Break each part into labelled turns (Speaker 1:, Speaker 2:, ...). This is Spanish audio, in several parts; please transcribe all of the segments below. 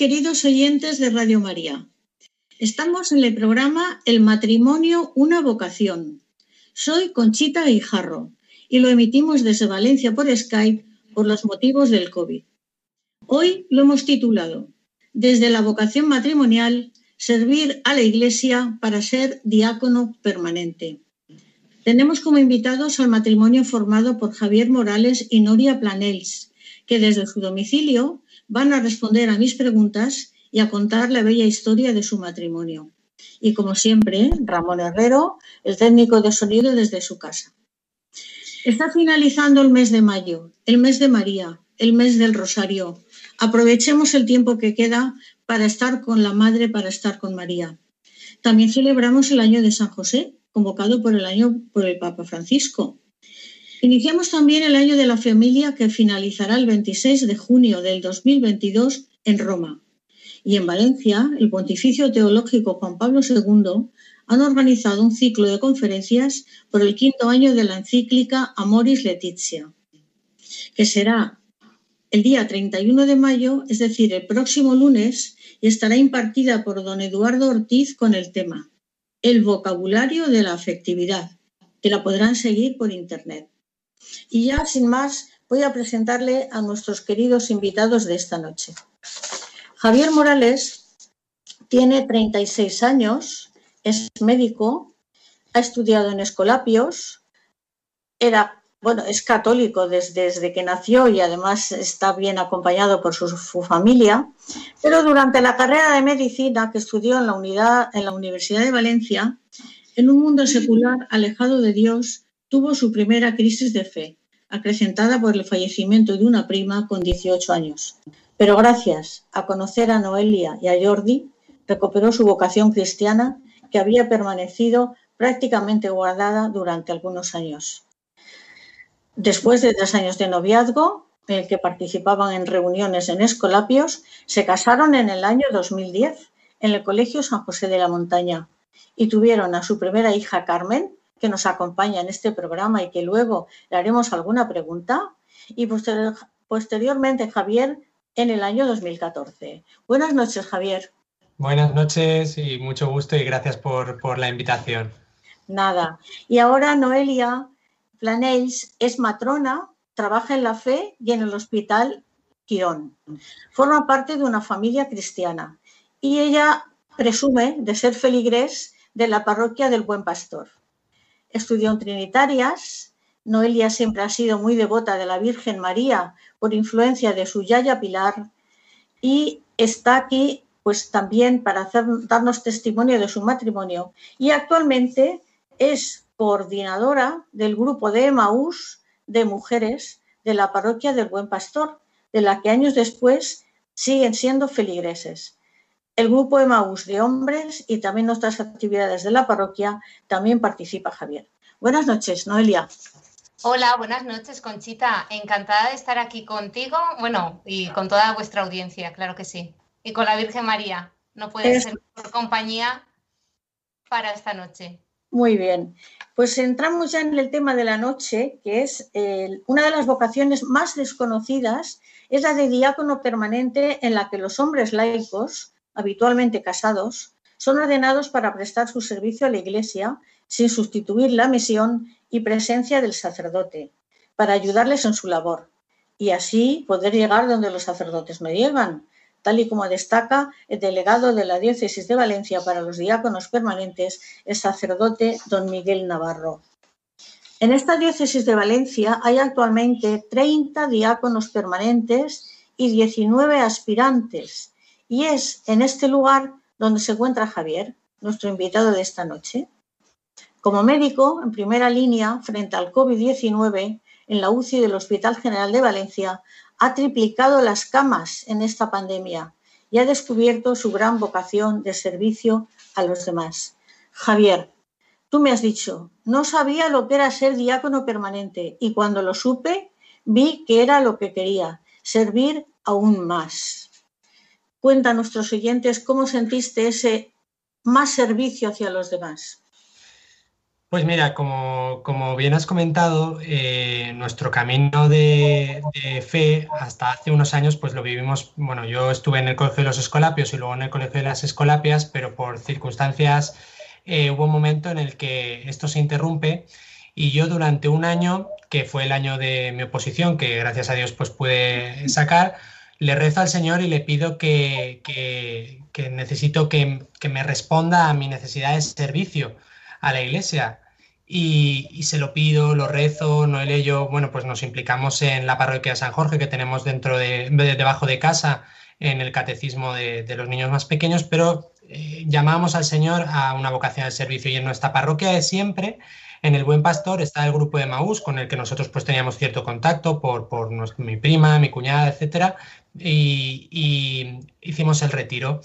Speaker 1: queridos oyentes de Radio María. Estamos en el programa El matrimonio, una vocación. Soy Conchita Guijarro y lo emitimos desde Valencia por Skype por los motivos del COVID. Hoy lo hemos titulado Desde la vocación matrimonial, servir a la Iglesia para ser diácono permanente. Tenemos como invitados al matrimonio formado por Javier Morales y Noria Planels, que desde su domicilio van a responder a mis preguntas y a contar la bella historia de su matrimonio. Y como siempre, Ramón Herrero, el técnico de sonido desde su casa. Está finalizando el mes de mayo, el mes de María, el mes del Rosario. Aprovechemos el tiempo que queda para estar con la Madre, para estar con María. También celebramos el año de San José, convocado por el año por el Papa Francisco. Iniciamos también el año de la familia que finalizará el 26 de junio del 2022 en Roma. Y en Valencia, el Pontificio Teológico Juan Pablo II han organizado un ciclo de conferencias por el quinto año de la encíclica Amoris Laetitia, que será el día 31 de mayo, es decir, el próximo lunes, y estará impartida por don Eduardo Ortiz con el tema El vocabulario de la afectividad, que la podrán seguir por internet. Y ya, sin más, voy a presentarle a nuestros queridos invitados de esta noche. Javier Morales tiene 36 años, es médico, ha estudiado en Escolapios, era, bueno, es católico desde, que nació y además está bien acompañado por su, su, familia, pero durante la carrera de medicina que estudió en la, unidad, en la Universidad de Valencia, en un mundo secular alejado de Dios, tuvo su primera crisis de fe, acrecentada por el fallecimiento de una prima con 18 años. Pero gracias a conocer a Noelia y a Jordi, recuperó su vocación cristiana que había permanecido prácticamente guardada durante algunos años. Después de tres años de noviazgo, en el que participaban en reuniones en Escolapios, se casaron en el año 2010 en el Colegio San José de la Montaña y tuvieron a su primera hija Carmen, que nos acompaña en este programa y que luego le haremos alguna pregunta, y posterior, posteriormente Javier en el año 2014. Buenas noches, Javier.
Speaker 2: Buenas noches y mucho gusto y gracias por, por la invitación.
Speaker 1: Nada. Y ahora Noelia Planells es matrona, trabaja en la fe y en el hospital Quirón. Forma parte de una familia cristiana y ella presume de ser feligrés de la parroquia del Buen Pastor. Estudió en Trinitarias. Noelia siempre ha sido muy devota de la Virgen María por influencia de su Yaya Pilar y está aquí pues también para hacer, darnos testimonio de su matrimonio y actualmente es coordinadora del grupo de Emaús de mujeres de la parroquia del Buen Pastor, de la que años después siguen siendo feligreses. El grupo Emaús de hombres y también nuestras actividades de la parroquia también participa Javier. Buenas noches, Noelia.
Speaker 3: Hola, buenas noches, Conchita. Encantada de estar aquí contigo, bueno, y con toda vuestra audiencia, claro que sí. Y con la Virgen María. no puede ser mejor compañía para esta noche.
Speaker 1: Muy bien. Pues entramos ya en el tema de la noche, que es una de las vocaciones más desconocidas, es la de diácono permanente en la que los hombres laicos, habitualmente casados, son ordenados para prestar su servicio a la Iglesia sin sustituir la misión y presencia del sacerdote, para ayudarles en su labor y así poder llegar donde los sacerdotes no llegan, tal y como destaca el delegado de la Diócesis de Valencia para los diáconos permanentes, el sacerdote don Miguel Navarro. En esta diócesis de Valencia hay actualmente 30 diáconos permanentes y 19 aspirantes, y es en este lugar donde se encuentra Javier, nuestro invitado de esta noche. Como médico, en primera línea frente al COVID-19, en la UCI del Hospital General de Valencia ha triplicado las camas en esta pandemia y ha descubierto su gran vocación de servicio a los demás. Javier, tú me has dicho, no sabía lo que era ser diácono permanente y cuando lo supe vi que era lo que quería, servir aún más. Cuenta a nuestros oyentes cómo sentiste ese más servicio hacia los demás.
Speaker 2: Pues mira, como, bien has comentado, eh, nuestro camino de, fe hasta hace unos años, pues lo vivimos, bueno, yo estuve en el Colegio de los Escolapios y luego en el Colegio de las Escolapias, pero por circunstancias eh, hubo un momento en el que esto se interrumpe y yo durante un año, que fue el año de mi oposición, que gracias a Dios pues pude sacar, le rezo al Señor y le pido que, necesito que, que me responda a mi necesidad de servicio a la iglesia. Y, se lo pido, lo rezo, Noel y yo, bueno, pues nos implicamos en la parroquia de San Jorge que tenemos dentro de, debajo de casa, en el catecismo de, los niños más pequeños, pero eh, llamamos al Señor a una vocación de servicio y en nuestra parroquia de siempre, en el Buen Pastor, está el grupo de Maús con el que nosotros pues teníamos cierto contacto por, por mi prima, mi cuñada, etcétera, y, hicimos el retiro.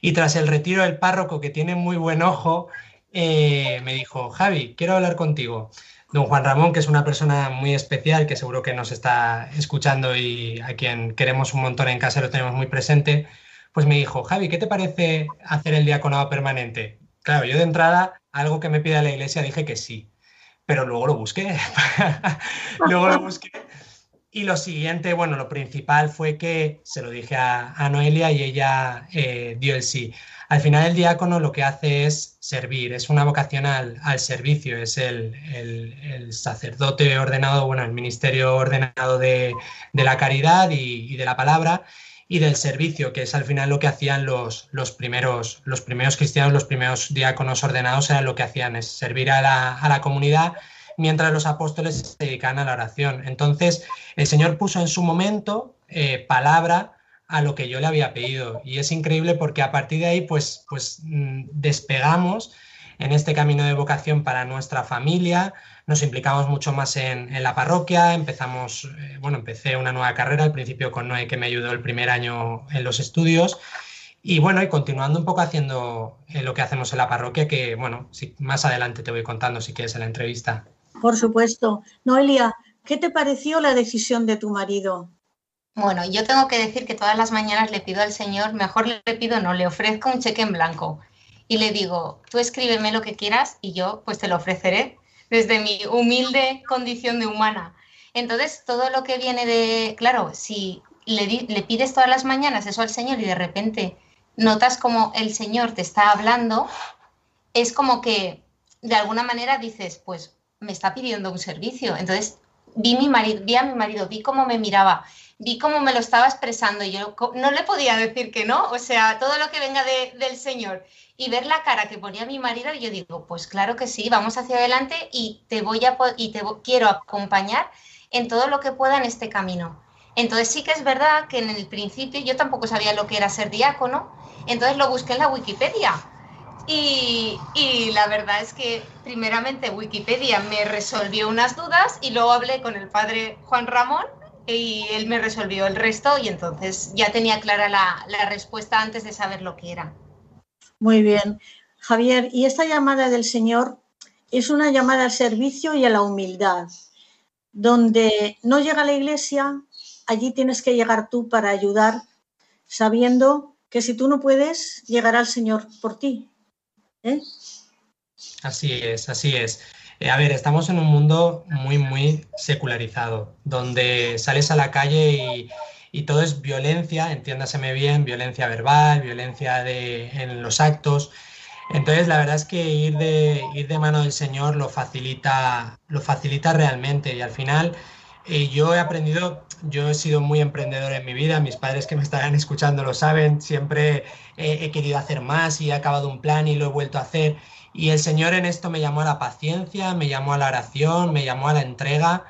Speaker 2: Y tras el retiro, el párroco, que tiene muy buen ojo, eh, me dijo, Javi, quiero hablar contigo. Don Juan Ramón, que es una persona muy especial, que seguro que nos está escuchando y a quien queremos un montón en casa, lo tenemos muy presente, pues me dijo, Javi, ¿qué te parece hacer el diaconado permanente? Claro, yo de entrada, algo que me pide la iglesia, dije que sí, pero luego lo busqué. luego lo busqué. Y lo siguiente, bueno, lo principal fue que se lo dije a, Noelia y ella eh, dio el sí. Al final el diácono lo que hace es servir, es una vocación al, servicio, es el, sacerdote ordenado, bueno, el ministerio ordenado de, la caridad y, de la palabra y del servicio, que es al final lo que hacían los, los, primeros, los primeros cristianos, los primeros diáconos ordenados, era lo que hacían, es servir a la, comunidad mientras los apóstoles se dedican a la oración. Entonces, el Señor puso en su momento eh, palabra a lo que yo le había pedido. Y es increíble porque a partir de ahí, pues, pues mm, despegamos en este camino de vocación para nuestra familia, nos implicamos mucho más en, la parroquia, empezamos, eh, bueno, empecé una nueva carrera al principio con Noé que me ayudó el primer año en los estudios. Y bueno, y continuando un poco haciendo eh, lo que hacemos en la parroquia, que bueno, más adelante te voy contando si quieres en la entrevista.
Speaker 1: Por supuesto. Noelia, ¿qué te pareció la decisión de tu marido?
Speaker 3: Bueno, yo tengo que decir que todas las mañanas le pido al Señor, mejor le pido, no, le ofrezco un cheque en blanco y le digo, tú escríbeme lo que quieras y yo pues te lo ofreceré desde mi humilde condición de humana. Entonces, todo lo que viene de, claro, si le, le pides todas las mañanas eso al Señor y de repente notas como el Señor te está hablando, es como que de alguna manera dices, pues me está pidiendo un servicio. Entonces, vi, a mi marido, vi cómo me miraba vi cómo me lo estaba expresando yo no le podía decir que no, o sea, todo lo que venga del Señor y ver la cara que ponía mi marido, yo digo, pues claro que sí, vamos hacia adelante y te voy a y te quiero acompañar en todo lo que pueda en este camino. Entonces sí que es verdad que en el principio yo tampoco sabía lo que era ser diácono, entonces lo busqué en la Wikipedia. Y, la verdad es que primeramente Wikipedia me resolvió unas dudas y luego hablé con el padre Juan Ramón, y él me resolvió el resto y entonces ya tenía clara la, respuesta antes de saber lo que era.
Speaker 1: Muy bien. Javier, y esta llamada del Señor es una llamada al servicio y a la humildad. Donde no llega la iglesia, allí tienes que llegar tú para ayudar, sabiendo que si tú no puedes, llegará el Señor por ti.
Speaker 2: Así es, así es. Eh, a ver, estamos en un mundo muy, muy secularizado, donde sales a la calle y, todo es violencia, entiéndaseme bien, violencia verbal, violencia de, en los actos. Entonces, la verdad es que ir de, ir de mano del Señor lo facilita, lo facilita realmente y al final eh, yo he aprendido, yo he sido muy emprendedor en mi vida, mis padres que me estarán escuchando lo saben, siempre he querido hacer más y he acabado un plan y lo he vuelto a hacer. Y el Señor en esto me llamó a la paciencia, me llamó a la oración, me llamó a la entrega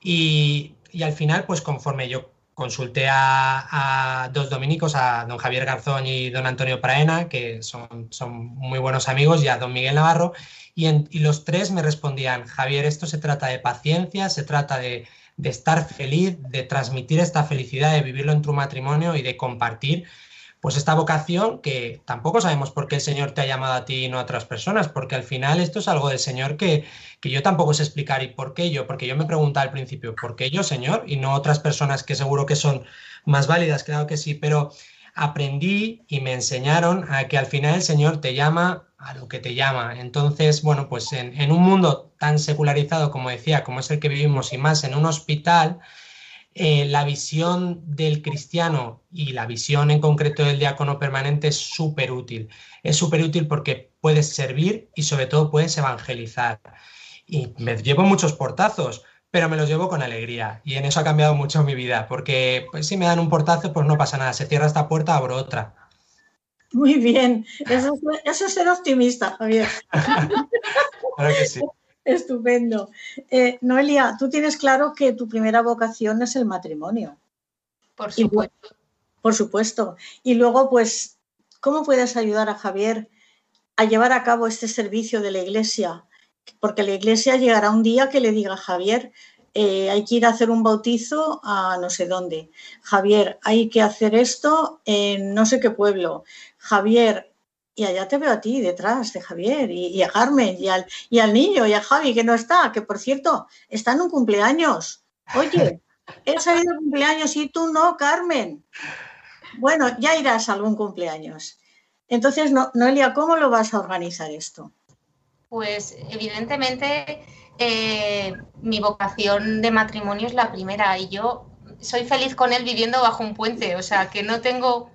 Speaker 2: y, al final, pues conforme yo consulté a, dos dominicos, a don Javier Garzón y don Antonio Praena, que son, son muy buenos amigos, y a don Miguel Navarro, y, y, los tres me respondían, Javier, esto se trata de paciencia, se trata de, de estar feliz, de transmitir esta felicidad, de vivirlo en tu matrimonio y de compartir pues esta vocación que tampoco sabemos por qué el Señor te ha llamado a ti y no a otras personas, porque al final esto es algo del Señor que, que yo tampoco sé explicar y por qué yo, porque yo me preguntaba al principio, ¿por qué yo, Señor? Y no otras personas que seguro que son más válidas, claro que sí, pero aprendí y me enseñaron a que al final el Señor te llama a lo que te llama. Entonces, bueno, pues en, un mundo tan secularizado como decía, como es el que vivimos y más en un hospital, eh, la visión del cristiano y la visión en concreto del diácono permanente es súper útil. Es súper útil porque puedes servir y sobre todo puedes evangelizar. Y me llevo muchos portazos, pero me los llevo con alegría. Y en eso ha cambiado mucho mi vida, porque pues, si me dan un portazo, pues no pasa nada. Se cierra esta puerta, abro otra.
Speaker 1: Muy bien, eso, eso es ser optimista, Javier.
Speaker 2: claro que sí.
Speaker 1: Estupendo. Eh, Noelia, tú tienes claro que tu primera vocación es el matrimonio.
Speaker 3: Por supuesto.
Speaker 1: por supuesto. Y luego, pues, ¿cómo puedes ayudar a Javier a llevar a cabo este servicio de la iglesia? Porque la iglesia llegará un día que le diga, Javier, eh, hay que ir a hacer un bautizo a no sé dónde. Javier, hay que hacer esto en no sé qué pueblo. Javier, y allá te veo a ti detrás de Javier y, a Carmen y al, y al niño y a Javi que no está, que por cierto está en un cumpleaños. Oye, he salido de cumpleaños y tú no, Carmen. Bueno, ya irás a algún cumpleaños. Entonces, Noelia, ¿cómo lo vas a organizar esto?
Speaker 3: Pues evidentemente eh, mi vocación de matrimonio es la primera y yo soy feliz con él viviendo bajo un puente, o sea que no tengo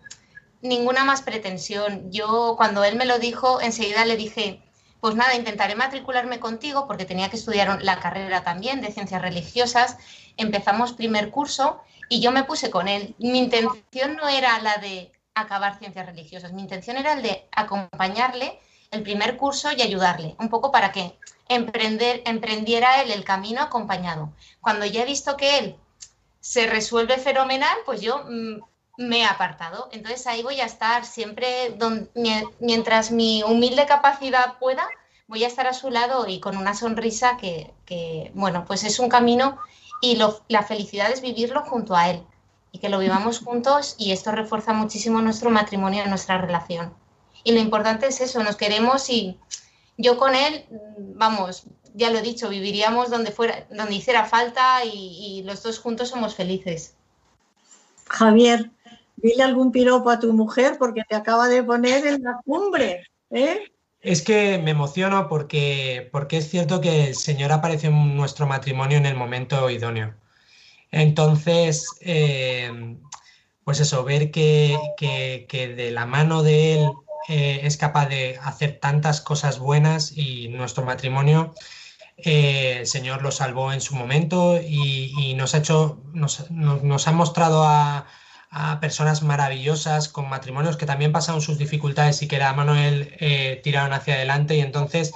Speaker 3: ninguna más pretensión. Yo cuando él me lo dijo, enseguida le dije, pues nada, intentaré matricularme contigo porque tenía que estudiar la carrera también de ciencias religiosas. Empezamos primer curso y yo me puse con él. Mi intención no era la de acabar ciencias religiosas, mi intención era el de acompañarle el primer curso y ayudarle, un poco para que emprender, emprendiera él el camino acompañado. Cuando ya he visto que él se resuelve fenomenal, pues yo mm, me he apartado. Entonces ahí voy a estar siempre, mientras mi humilde capacidad pueda, voy a estar a su lado y con una sonrisa que, bueno, pues es un camino y la felicidad es vivirlo junto a él y que lo vivamos juntos y esto refuerza muchísimo nuestro matrimonio, nuestra relación. Y lo importante es eso, nos queremos y yo con él, vamos, ya lo he dicho, viviríamos donde fuera, donde hiciera falta y, y los dos juntos somos felices.
Speaker 1: Javier, dile algún piropo a tu mujer porque te acaba de poner en la cumbre. ¿eh?
Speaker 2: Es que me emociono porque, porque es cierto que el Señor apareció en nuestro matrimonio en el momento idóneo. Entonces, eh, pues eso, ver que, de la mano de Él eh, es capaz de hacer tantas cosas buenas y nuestro matrimonio, el Señor lo salvó en su momento y, nos ha hecho, nos ha mostrado a, a personas maravillosas con matrimonios que también pasaron sus dificultades y que la Manuel eh, tiraron hacia adelante. Y entonces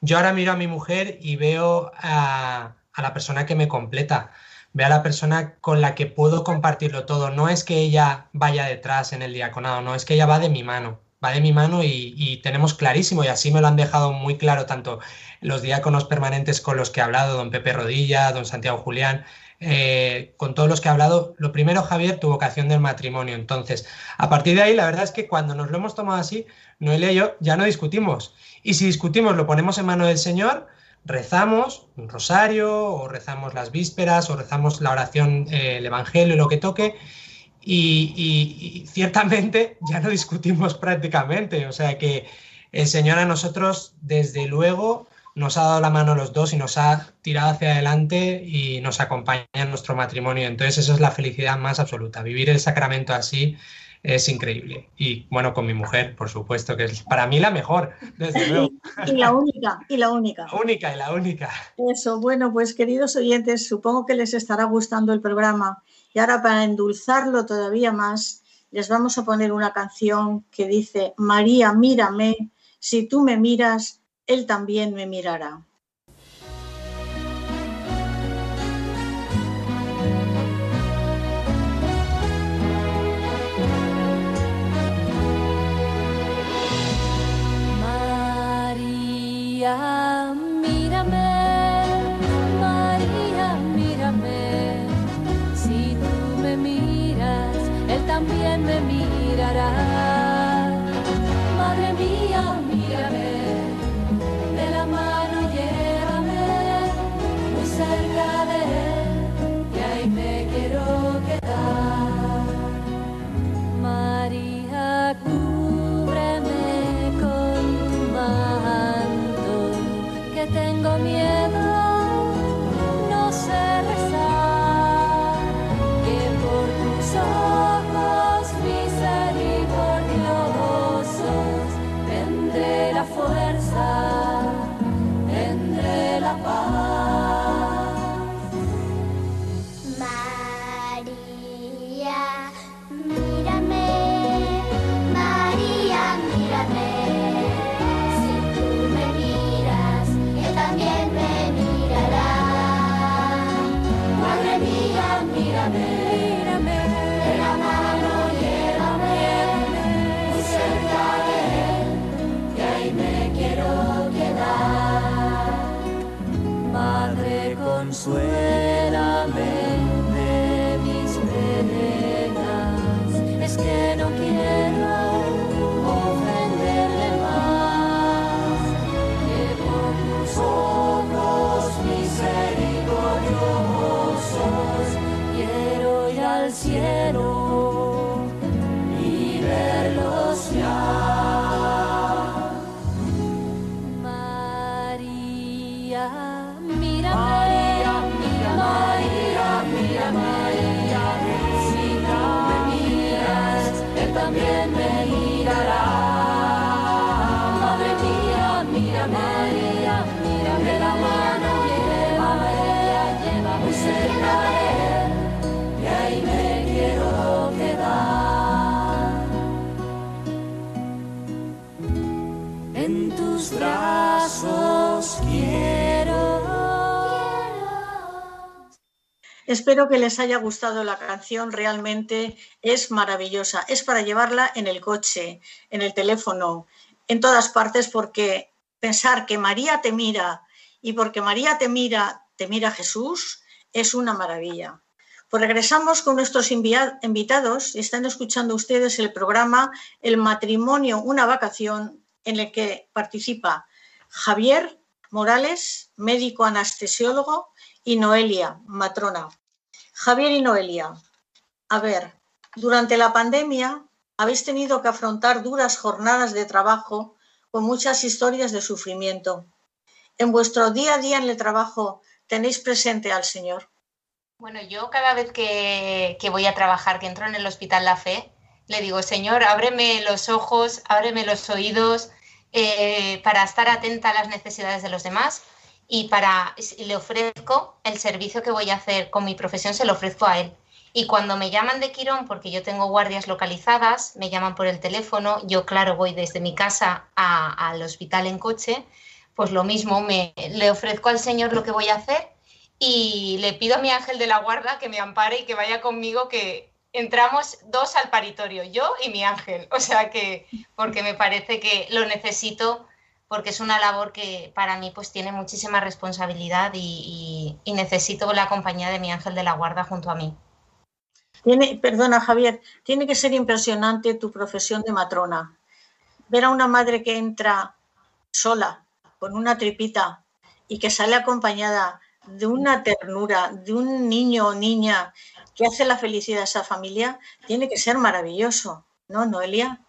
Speaker 2: yo ahora miro a mi mujer y veo a, la persona que me completa, veo a la persona con la que puedo compartirlo todo. No es que ella vaya detrás en el diaconado, no, es que ella va de mi mano, va de mi mano y, y tenemos clarísimo, y así me lo han dejado muy claro tanto los diáconos permanentes con los que he hablado, don Pepe Rodilla, don Santiago Julián, eh, con todos los que he hablado, lo primero, Javier, tu vocación del matrimonio. Entonces, a partir de ahí, la verdad es que cuando nos lo hemos tomado así, Noelia y yo ya no discutimos. Y si discutimos, lo ponemos en mano del Señor, rezamos un rosario, o rezamos las vísperas, o rezamos la oración, eh, el Evangelio, lo que toque, y, ciertamente ya no discutimos prácticamente. O sea que el Señor a nosotros, desde luego, nos ha dado la mano los dos y nos ha tirado hacia adelante y nos acompaña en nuestro matrimonio. Entonces, eso es la felicidad más absoluta. Vivir el sacramento así es increíble. Y bueno, con mi mujer, por supuesto, que es para mí la mejor, desde luego.
Speaker 1: Y la única, y la única.
Speaker 2: La única, y la única.
Speaker 1: Eso, bueno, pues queridos oyentes, supongo que les estará gustando el programa. Y ahora para endulzarlo todavía más, les vamos a poner una canción que dice, María, mírame, si tú me miras, Él también me mirará.
Speaker 4: María, mírame, María, mírame, si tú me miras, Él también me
Speaker 1: Espero que les haya gustado la canción, realmente es maravillosa. Es para llevarla en el coche, en el teléfono, en todas partes, porque pensar que María te mira y porque María te mira, te mira Jesús, es una maravilla. Pues regresamos con nuestros invitados están escuchando ustedes el programa El matrimonio, una vacación, en el que participa Javier Morales, médico anestesiólogo, y Noelia, matrona. Javier y Noelia, a ver, durante la pandemia habéis tenido que afrontar duras jornadas de trabajo con muchas historias de sufrimiento. ¿En vuestro día a día en el trabajo tenéis presente al Señor?
Speaker 3: Bueno, yo cada vez que, voy a trabajar, que entro en el Hospital La Fe, le digo, Señor, ábreme los ojos, ábreme los oídos eh, para estar atenta a las necesidades de los demás y para le ofrezco el servicio que voy a hacer con mi profesión, se lo ofrezco a él. Y cuando me llaman de Quirón, porque yo tengo guardias localizadas, me llaman por el teléfono, yo claro voy desde mi casa al hospital en coche, pues lo mismo, me, le ofrezco al Señor lo que voy a hacer y le pido a mi ángel de la guarda que me ampare y que vaya conmigo, que entramos dos al paritorio, yo y mi ángel. O sea que, porque me parece que lo necesito porque es una labor que para mí pues tiene muchísima responsabilidad y, necesito la compañía de mi ángel de la guarda junto a mí.
Speaker 1: Tiene, perdona Javier, tiene que ser impresionante tu profesión de matrona. Ver a una madre que entra sola, con una tripita, y que sale acompañada de una ternura, de un niño o niña que hace la felicidad a esa familia, tiene que ser maravilloso, ¿no, Noelia?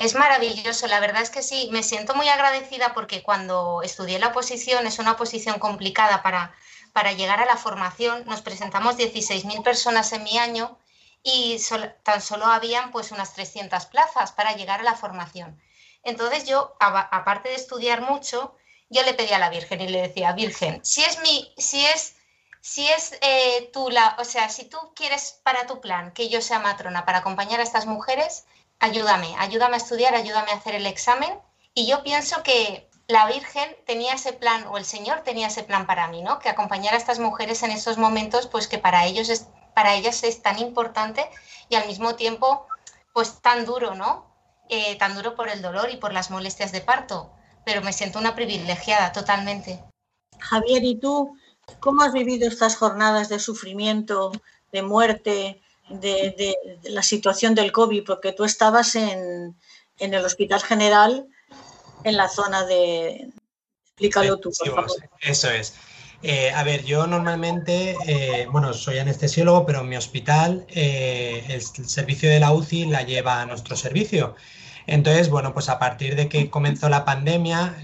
Speaker 3: Es maravilloso, la verdad es que sí, me siento muy agradecida porque cuando estudié la oposición, es una oposición complicada para, para llegar a la formación, nos presentamos 16.000 personas en mi año y tan solo habían pues unas 300 plazas para llegar a la formación. Entonces yo, aparte de estudiar mucho, yo le pedí a la Virgen y le decía, Virgen, si es mi, si es, si es eh, tú la, o sea, si tú quieres para tu plan que yo sea matrona para acompañar a estas mujeres, ayúdame, ayúdame a estudiar, ayúdame a hacer el examen. Y yo pienso que la Virgen tenía ese plan, o el Señor tenía ese plan para mí, ¿no? Que acompañar a estas mujeres en estos momentos, pues que para ellos es, para ellas es tan importante y al mismo tiempo, pues tan duro, ¿no? Eh, tan duro por el dolor y por las molestias de parto. Pero me siento una privilegiada totalmente.
Speaker 1: Javier, ¿y tú cómo has vivido estas jornadas de sufrimiento, de muerte, de, la situación del COVID, porque tú estabas en, el Hospital General, en la zona de... Explícalo tú, por favor.
Speaker 2: Eso es. Eh, a ver, yo normalmente, eh, bueno, soy anestesiólogo, pero en mi hospital eh, el, servicio de la UCI la lleva a nuestro servicio. Entonces, bueno, pues a partir de que comenzó la pandemia,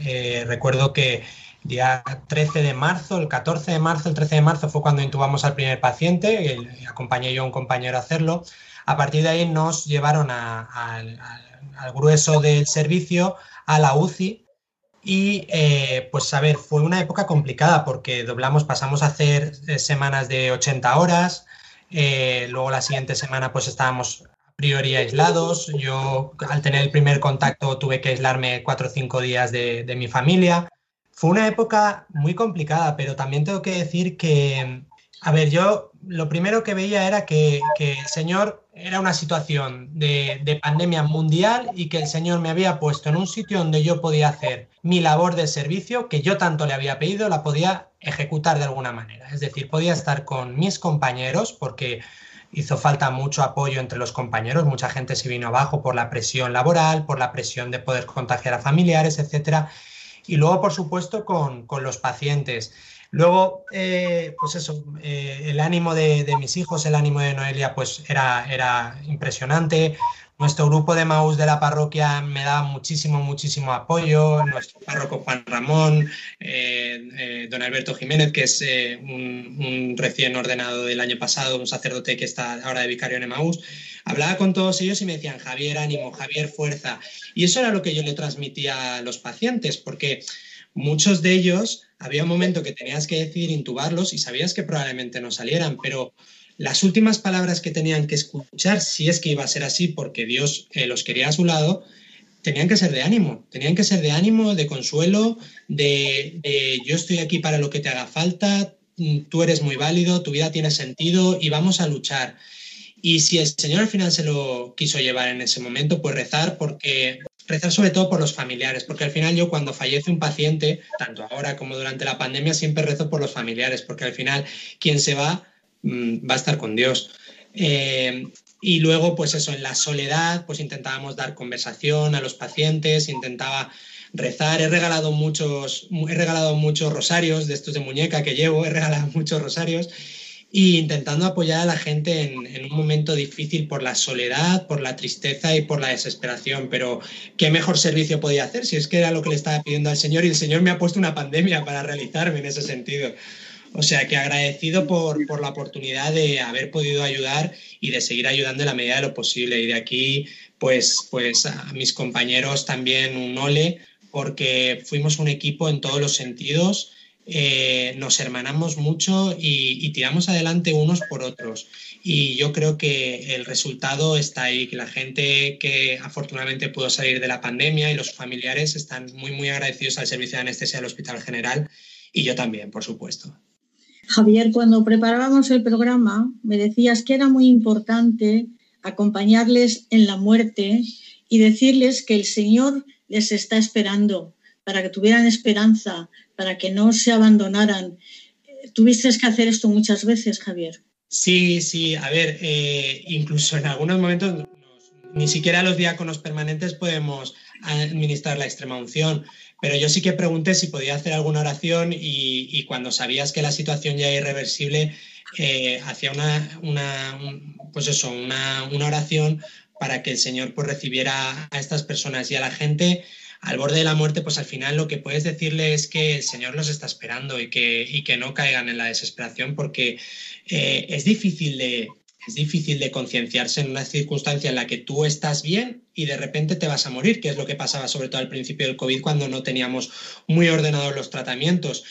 Speaker 2: recuerdo que día 13 de marzo, el 14 de marzo, el 13 de marzo fue cuando intubamos al primer paciente, acompañé yo a un compañero a hacerlo. A partir de ahí nos llevaron al grueso del servicio, a la UCI, y eh, pues a ver, fue una época complicada porque doblamos, pasamos a hacer eh, semanas de 80 horas, eh, luego la siguiente semana pues estábamos a priori aislados, yo al tener el primer contacto tuve que aislarme cuatro o cinco días de, de mi familia, fue una época muy complicada, pero también tengo que decir que, a ver, yo lo primero que veía era que, el Señor era una situación de, pandemia mundial y que el Señor me había puesto en un sitio donde yo podía hacer mi labor de servicio que yo tanto le había pedido, la podía ejecutar de alguna manera. Es decir, podía estar con mis compañeros porque hizo falta mucho apoyo entre los compañeros, mucha gente se vino abajo por la presión laboral, por la presión de poder contagiar a familiares, etcétera y luego, por supuesto, con, los pacientes. Luego, eh, pues eso, eh, el ánimo de, mis hijos, el ánimo de Noelia, pues era, era impresionante. Nuestro grupo de Maús de la parroquia me daba muchísimo, muchísimo apoyo. Nuestro párroco Juan Ramón, eh, don Alberto Jiménez, que es un, un, recién ordenado del año pasado, un sacerdote que está ahora de vicario en Emaús hablaba con todos ellos y me decían, Javier, ánimo, Javier, fuerza. Y eso era lo que yo le transmitía a los pacientes, porque muchos de ellos, había un momento que tenías que decidir intubarlos y sabías que probablemente no salieran, pero las últimas palabras que tenían que escuchar, si es que iba a ser así, porque Dios eh, los quería a su lado, tenían que ser de ánimo, tenían que ser de ánimo, de consuelo, de, de yo estoy aquí para lo que te haga falta, tú eres muy válido, tu vida tiene sentido y vamos a luchar. Y si el Señor al final se lo quiso llevar en ese momento, pues rezar porque rezar sobre todo por los familiares, porque al final yo cuando fallece un paciente, tanto ahora como durante la pandemia, siempre rezo por los familiares, porque al final quien se va mm, va a estar con Dios. Eh, y luego, pues eso, en la soledad, pues intentábamos dar conversación a los pacientes, intentaba rezar, he regalado muchos, he regalado muchos rosarios de estos de muñeca que llevo, he regalado muchos rosarios y intentando apoyar a la gente en, un momento difícil por la soledad, por la tristeza y por la desesperación. Pero qué mejor servicio podía hacer si es que era lo que le estaba pidiendo al Señor y el Señor me ha puesto una pandemia para realizarme en ese sentido. O sea que agradecido por, por la oportunidad de haber podido ayudar y de seguir ayudando en la medida de lo posible. Y de aquí, pues, pues a mis compañeros también un ole, porque fuimos un equipo en todos los sentidos eh, nos hermanamos mucho y, tiramos adelante unos por otros. Y yo creo que el resultado está ahí, que la gente que afortunadamente pudo salir de la pandemia y los familiares están muy, muy agradecidos al servicio de anestesia del Hospital General y yo también, por supuesto.
Speaker 1: Javier, cuando preparábamos el programa, me decías que era muy importante acompañarles en la muerte y decirles que el Señor les está esperando para que tuvieran esperanza, para que no se abandonaran. ¿Tuviste que hacer esto muchas veces, Javier?
Speaker 2: Sí, sí, a ver, eh, incluso en algunos momentos ni siquiera los diáconos permanentes podemos administrar la extrema unción, pero yo sí que pregunté si podía hacer alguna oración y, cuando sabías que la situación ya era irreversible, eh, hacía una, una pues eso, una, una, oración para que el Señor pues, recibiera a estas personas y a la gente al borde de la muerte, pues al final lo que puedes decirle es que el Señor los está esperando y que, y que no caigan en la desesperación porque eh, es difícil de, es difícil de concienciarse en una circunstancia en la que tú estás bien y de repente te vas a morir, que es lo que pasaba sobre todo al principio del COVID cuando no teníamos muy ordenados los tratamientos.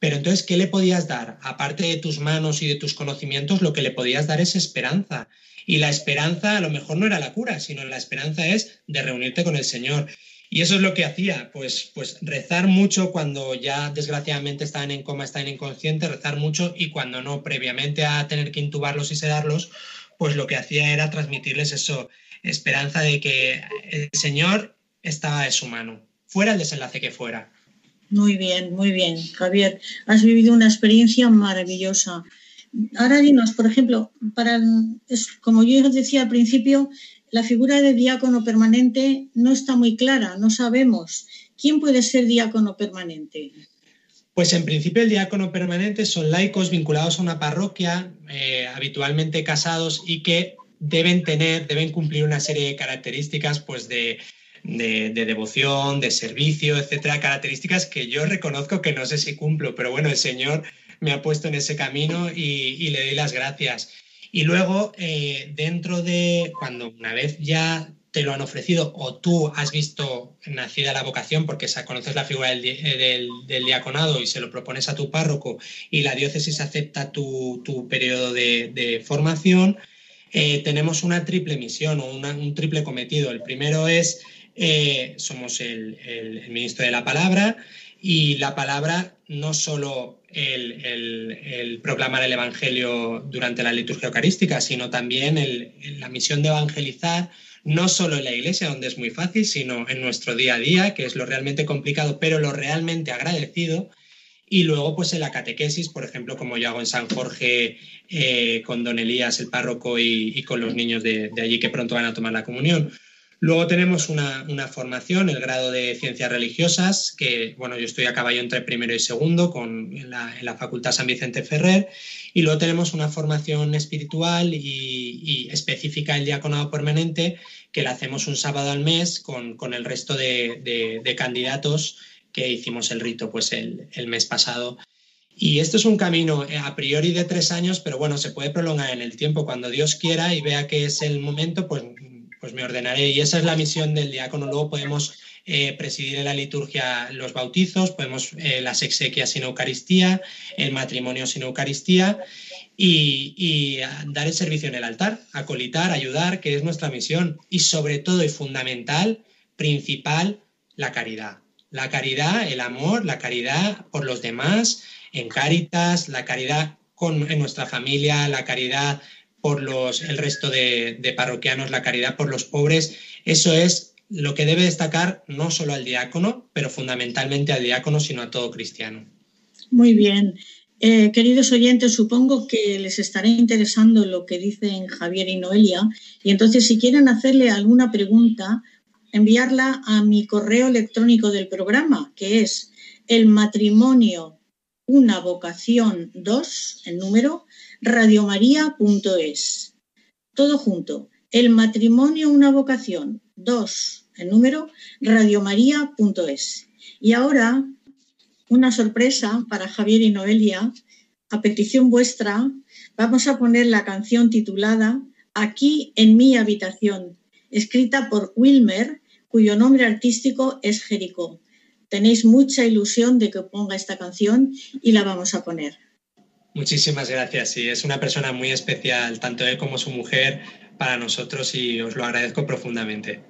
Speaker 2: Pero entonces, ¿qué le podías dar? Aparte de tus manos y de tus conocimientos, lo que le podías dar es esperanza. Y la esperanza a lo mejor no era la cura, sino la esperanza es de reunirte con el Señor. Y eso es lo que hacía, pues, pues rezar mucho cuando ya desgraciadamente estaban en coma, estaban inconscientes, rezar mucho y cuando no, previamente a tener que intubarlos y sedarlos, pues lo que hacía era transmitirles eso, esperanza de que el Señor estaba en su mano, fuera el desenlace que fuera.
Speaker 1: Muy bien, muy bien, Javier. Has vivido una experiencia maravillosa. Ahora dinos, por ejemplo, para, como yo decía al principio, la figura de diácono permanente no está muy clara, no sabemos. ¿Quién puede ser diácono permanente?
Speaker 2: Pues en principio el diácono permanente son laicos vinculados a una parroquia, eh, habitualmente casados y que deben tener, deben cumplir una serie de características pues de, devoción, de servicio, etcétera, características que yo reconozco que no sé si cumplo, pero bueno, el Señor me ha puesto en ese camino y le doy las gracias. Y luego, eh, dentro de cuando una vez ya te lo han ofrecido o tú has visto nacida la vocación porque conoces la figura del, del, diaconado y se lo propones a tu párroco y la diócesis acepta tu, tu periodo de, formación, eh, tenemos una triple misión o un triple cometido. El primero es, eh, somos el, el ministro de la palabra y la palabra no solo el, proclamar el Evangelio durante la liturgia eucarística, sino también la misión de evangelizar, no solo en la iglesia, donde es muy fácil, sino en nuestro día a día, que es lo realmente complicado, pero lo realmente agradecido. Y luego, pues en la catequesis, por ejemplo, como yo hago en San Jorge eh, con Don Elías, el párroco, y, con los niños de allí que pronto van a tomar la comunión. Luego tenemos una, formación, el grado de ciencias religiosas, que bueno, yo estoy a caballo entre primero y segundo con, en, la, Facultad San Vicente Ferrer. Y luego tenemos una formación espiritual y, específica del diaconado permanente, que la hacemos un sábado al mes con, el resto de, candidatos que hicimos el rito pues el, el mes pasado. Y esto es un camino eh, a priori de tres años, pero bueno, se puede prolongar en el tiempo. Cuando Dios quiera y vea que es el momento, pues pues me ordenaré. Y esa es la misión del diácono. Luego podemos eh, presidir en la liturgia los bautizos, podemos eh, las exequias sin Eucaristía, el matrimonio sin Eucaristía y, dar el servicio en el altar, acolitar, ayudar, que es nuestra misión. Y sobre todo y fundamental, principal, la caridad. La caridad, el amor, la caridad por los demás, en Cáritas, la caridad con, en nuestra familia, la caridad por el resto de, parroquianos, la caridad por los pobres. Eso es lo que debe destacar no solo al diácono, pero fundamentalmente al diácono, sino a todo cristiano.
Speaker 1: Muy bien. Eh, queridos oyentes, supongo que les estará interesando lo que dicen Javier y Noelia. Y entonces, si quieren hacerle alguna pregunta, enviarla a mi correo electrónico del programa, que es el matrimonio, una vocación 2, el número, radiomaria.es. Todo junto. El matrimonio, una vocación. Dos, el número, radiomaria.es. Y ahora, una sorpresa para Javier y Noelia. A petición vuestra, vamos a poner la canción titulada Aquí en mi habitación, escrita por Wilmer, cuyo nombre artístico es Jericó. Tenéis mucha ilusión de que ponga esta canción y la vamos a poner.
Speaker 2: Muchísimas gracias. Sí, es una persona muy especial, tanto él como su mujer, para nosotros y os lo agradezco profundamente.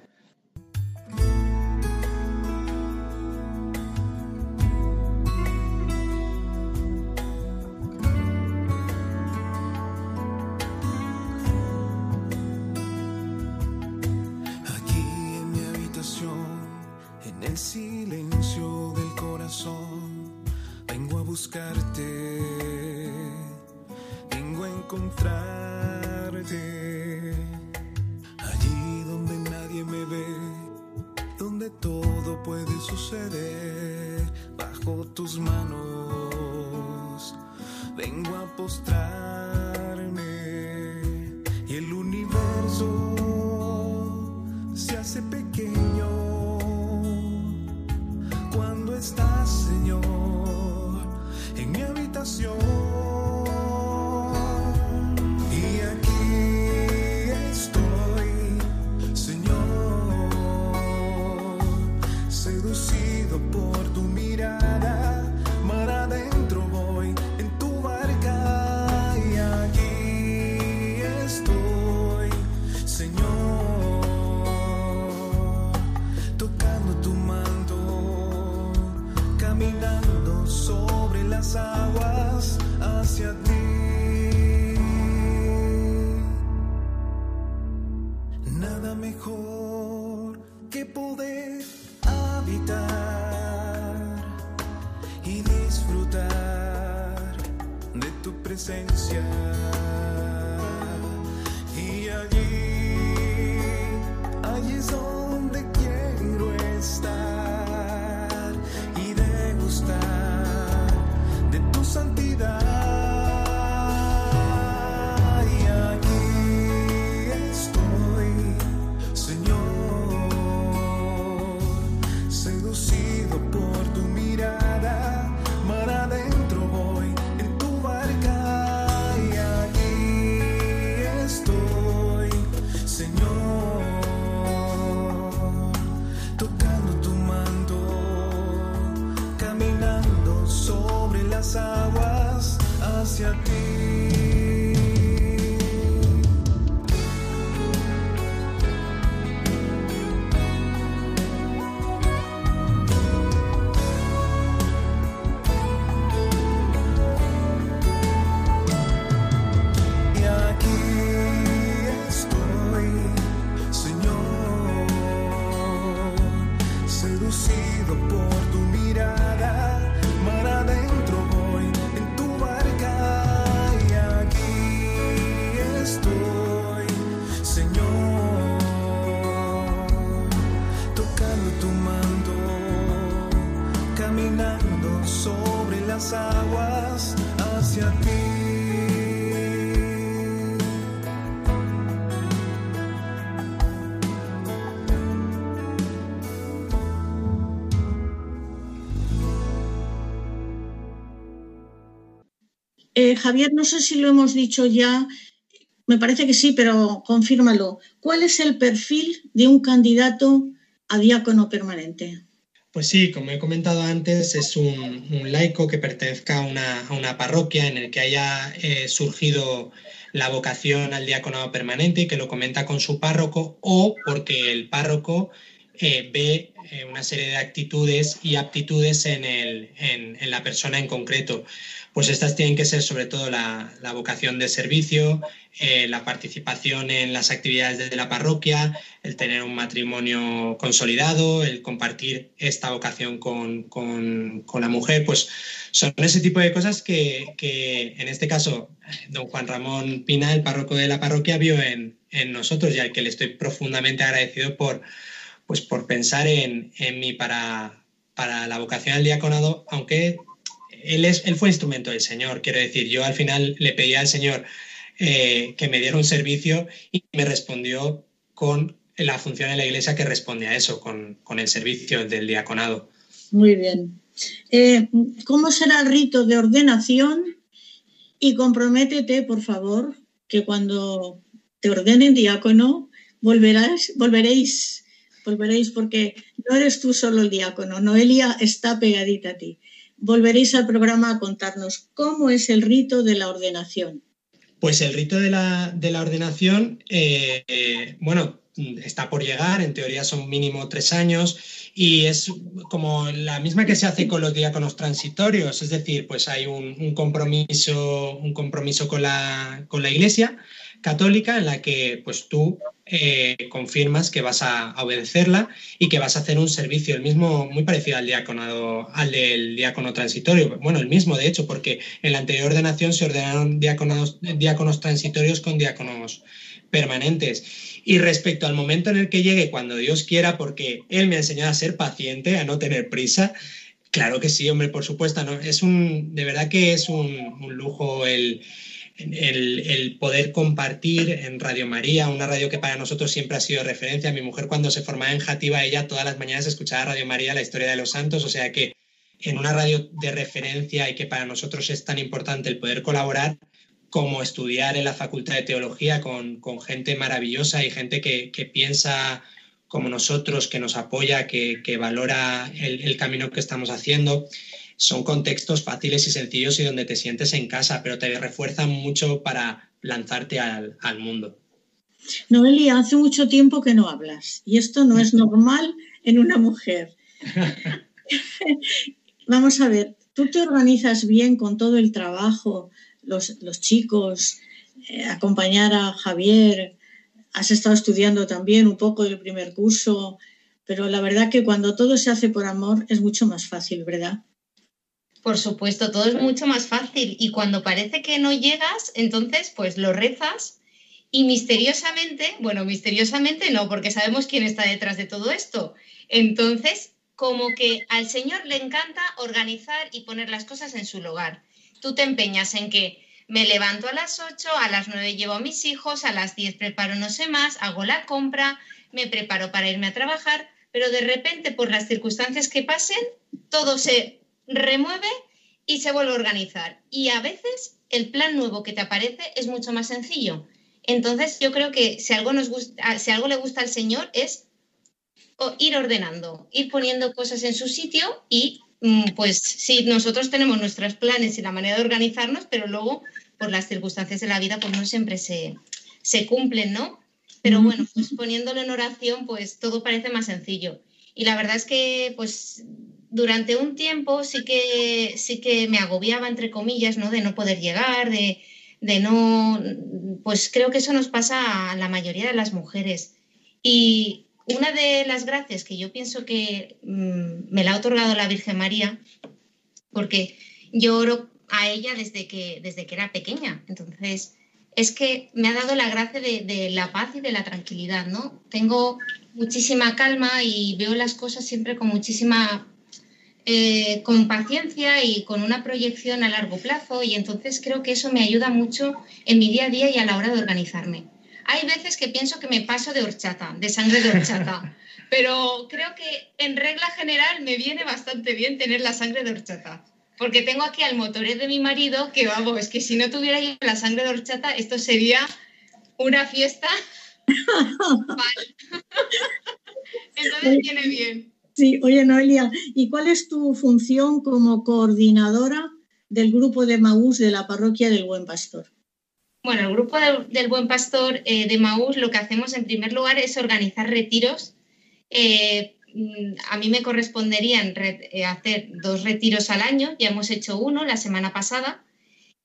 Speaker 5: Presencia.
Speaker 1: Eh, Javier, no sé si lo hemos dicho ya, me parece que sí, pero confírmalo. ¿Cuál es el perfil de un candidato a diácono permanente?
Speaker 2: Pues sí, como he comentado antes, es un, laico que pertenezca a una, parroquia en el que haya eh, surgido la vocación al diaconado permanente y que lo comenta con su párroco o porque el párroco eh, ve una serie de actitudes y aptitudes en la persona en concreto. Pues estas tienen que ser sobre todo la, la vocación de servicio, eh, la participación en las actividades de la parroquia, el tener un matrimonio consolidado, el compartir esta vocación con, con, la mujer, pues son ese tipo de cosas que, que, en este caso don Juan Ramón Pina, el párroco de la parroquia, vio en, en nosotros y al que le estoy profundamente agradecido por, pues por pensar en, en mí para, para la vocación al diaconado, aunque él, es, él fue instrumento del Señor, quiero decir, yo al final le pedí al Señor eh, que me diera un servicio y me respondió con la función en la iglesia que responde a eso, con, con el servicio del diaconado.
Speaker 1: Muy bien. Eh, ¿Cómo será el rito de ordenación? Y comprométete, por favor, que cuando te ordenen diácono, volverás, volveréis, volveréis, porque no eres tú solo el diácono, Noelia está pegadita a ti. Volveréis al programa a contarnos cómo es el rito de la ordenación.
Speaker 2: Pues el rito de la, de la ordenación, eh, eh, bueno, está por llegar, en teoría son mínimo tres años y es como la misma que se hace con los diáconos transitorios, es decir, pues hay un, un compromiso, un compromiso con la, con la Iglesia católica en la que pues tú eh, confirmas que vas a, obedecerla y que vas a hacer un servicio, el mismo, muy parecido al diácono, al del diácono transitorio, bueno, el mismo de hecho, porque en la anterior ordenación se ordenaron diáconos, diáconos transitorios con diáconos permanentes. Y respecto al momento en el que llegue, cuando Dios quiera, porque Él me ha enseñado a ser paciente, a no tener prisa, claro que sí, hombre, por supuesto, ¿no? es un, de verdad que es un lujo el, el, el, poder compartir en Radio María, una radio que para nosotros siempre ha sido referencia. Mi mujer cuando se formaba en Jativa, ella todas las mañanas escuchaba Radio María, la historia de los santos, o sea que en una radio de referencia y que para nosotros es tan importante el poder colaborar como estudiar en la Facultad de Teología con, gente maravillosa y gente que, piensa como nosotros, que nos apoya, que, valora el camino que estamos haciendo son contextos fáciles y sencillos y donde te sientes en casa, pero te refuerzan mucho para lanzarte al, al mundo.
Speaker 1: Noelia, hace mucho tiempo que no hablas y esto no es normal en una mujer. Vamos a ver, tú te organizas bien con todo el trabajo, los, los chicos, eh, acompañar a Javier, has estado estudiando también un poco el primer curso, pero la verdad que cuando todo se hace por amor es mucho más fácil, ¿verdad?
Speaker 3: Por supuesto, todo es mucho más fácil y cuando parece que no llegas, entonces pues lo rezas y misteriosamente, bueno, misteriosamente no, porque sabemos quién está detrás de todo esto. Entonces, como que al Señor le encanta organizar y poner las cosas en su lugar. Tú te empeñas en que me levanto a las 8, a las 9 llevo a mis hijos, a las 10 preparo no sé más, hago la compra, me preparo para irme a trabajar, pero de repente por las circunstancias que pasen, todo se remueve y se vuelve a organizar. Y a veces el plan nuevo que te aparece es mucho más sencillo. Entonces yo creo que si algo, nos gusta, si algo le gusta al Señor es ir ordenando, ir poniendo cosas en su sitio y mm, pues sí, nosotros tenemos nuestros planes y la manera de organizarnos, pero luego por las circunstancias de la vida pues no siempre se, se cumplen, ¿no? Pero bueno, pues poniéndolo en oración pues todo parece más sencillo. Y la verdad es que pues durante un tiempo sí que, sí que me agobiaba, entre comillas, ¿no? De no poder llegar, de, de no, pues creo que eso nos pasa a la mayoría de las mujeres. Y una de las gracias que yo pienso que mm, me la ha otorgado la Virgen María, porque yo oro a ella desde que, desde que era pequeña. Entonces, es que me ha dado la gracia de, de, la paz y de la tranquilidad, ¿no? Tengo muchísima calma y veo las cosas siempre con muchísima eh, con paciencia y con una proyección a largo plazo y entonces creo que eso me ayuda mucho en mi día a día y a la hora de organizarme. Hay veces que pienso que me paso de horchata, de sangre de horchata, pero creo que en regla general me viene bastante bien tener la sangre de horchata, porque tengo aquí al motoré de mi marido que vamos, es que si no tuviera yo la sangre de horchata esto sería una fiesta. entonces viene bien.
Speaker 1: Sí, oye Noelia, ¿y cuál es tu función como coordinadora del grupo de Maús de la parroquia del Buen Pastor?
Speaker 3: Bueno, el grupo de, del Buen Pastor eh, de Maús lo que hacemos en primer lugar es organizar retiros. Eh, a mí me corresponderían re, eh, hacer dos retiros al año, ya hemos hecho uno la semana pasada,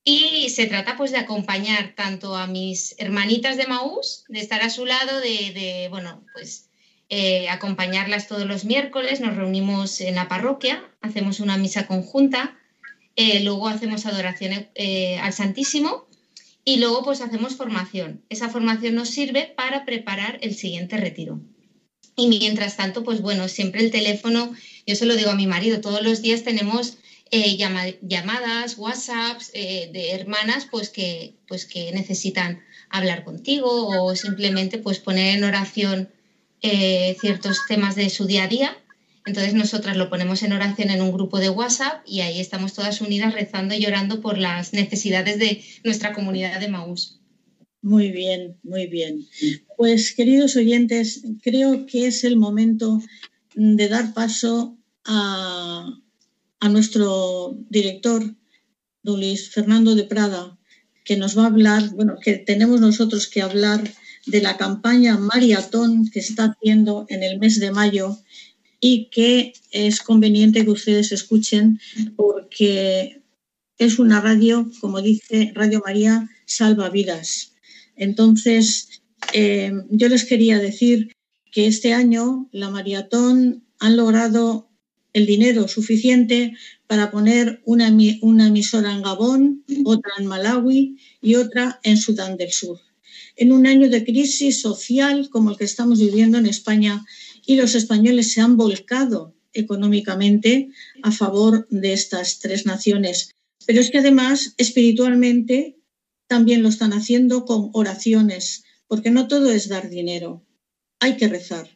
Speaker 3: y se trata pues de acompañar tanto a mis hermanitas de Maús, de estar a su lado, de bueno, pues eh, acompañarlas todos los miércoles, nos reunimos en la parroquia, hacemos una misa conjunta, eh, luego hacemos adoración eh, al Santísimo y luego pues hacemos formación. Esa formación nos sirve para preparar el siguiente retiro. Y mientras tanto, pues bueno, siempre el teléfono, yo se lo digo a mi marido, todos los días tenemos llama, llamadas, WhatsApps de hermanas pues que, pues que necesitan hablar contigo o simplemente pues poner en oración eh, ciertos temas de su día a día. Entonces nosotras lo ponemos en oración en un grupo de WhatsApp y ahí estamos todas unidas rezando y llorando por las necesidades de nuestra comunidad de Maús.
Speaker 1: Muy bien, muy bien. Pues queridos oyentes, creo que es el momento de dar paso a, nuestro director, don Luis Fernando de Prada, que nos va a hablar, bueno, que tenemos nosotros que hablar de la campaña maratón que está haciendo en el mes de mayo y que es conveniente que ustedes escuchen porque es una radio, como dice Radio María, salva vidas. Entonces, eh, yo les quería decir que este año la maratón han logrado el dinero suficiente para poner una, una emisora en Gabón, otra en Malawi y otra en Sudán del Sur en un año de crisis social como el que estamos viviendo en España y los españoles se han volcado económicamente a favor de estas tres naciones. Pero es que además espiritualmente también lo están haciendo con oraciones, porque no todo es dar dinero, hay que rezar.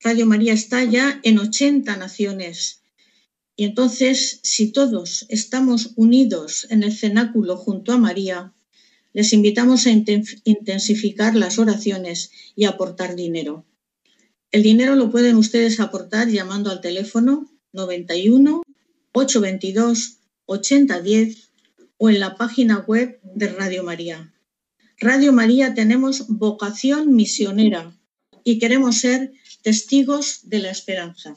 Speaker 1: Radio María está ya en 80 naciones. Y entonces, si todos estamos unidos en el cenáculo junto a María, les invitamos a intensificar las oraciones y aportar dinero. El dinero lo pueden ustedes aportar llamando al teléfono 91 822 8010 o en la página web de Radio María. Radio María tenemos vocación misionera y queremos ser testigos de la esperanza.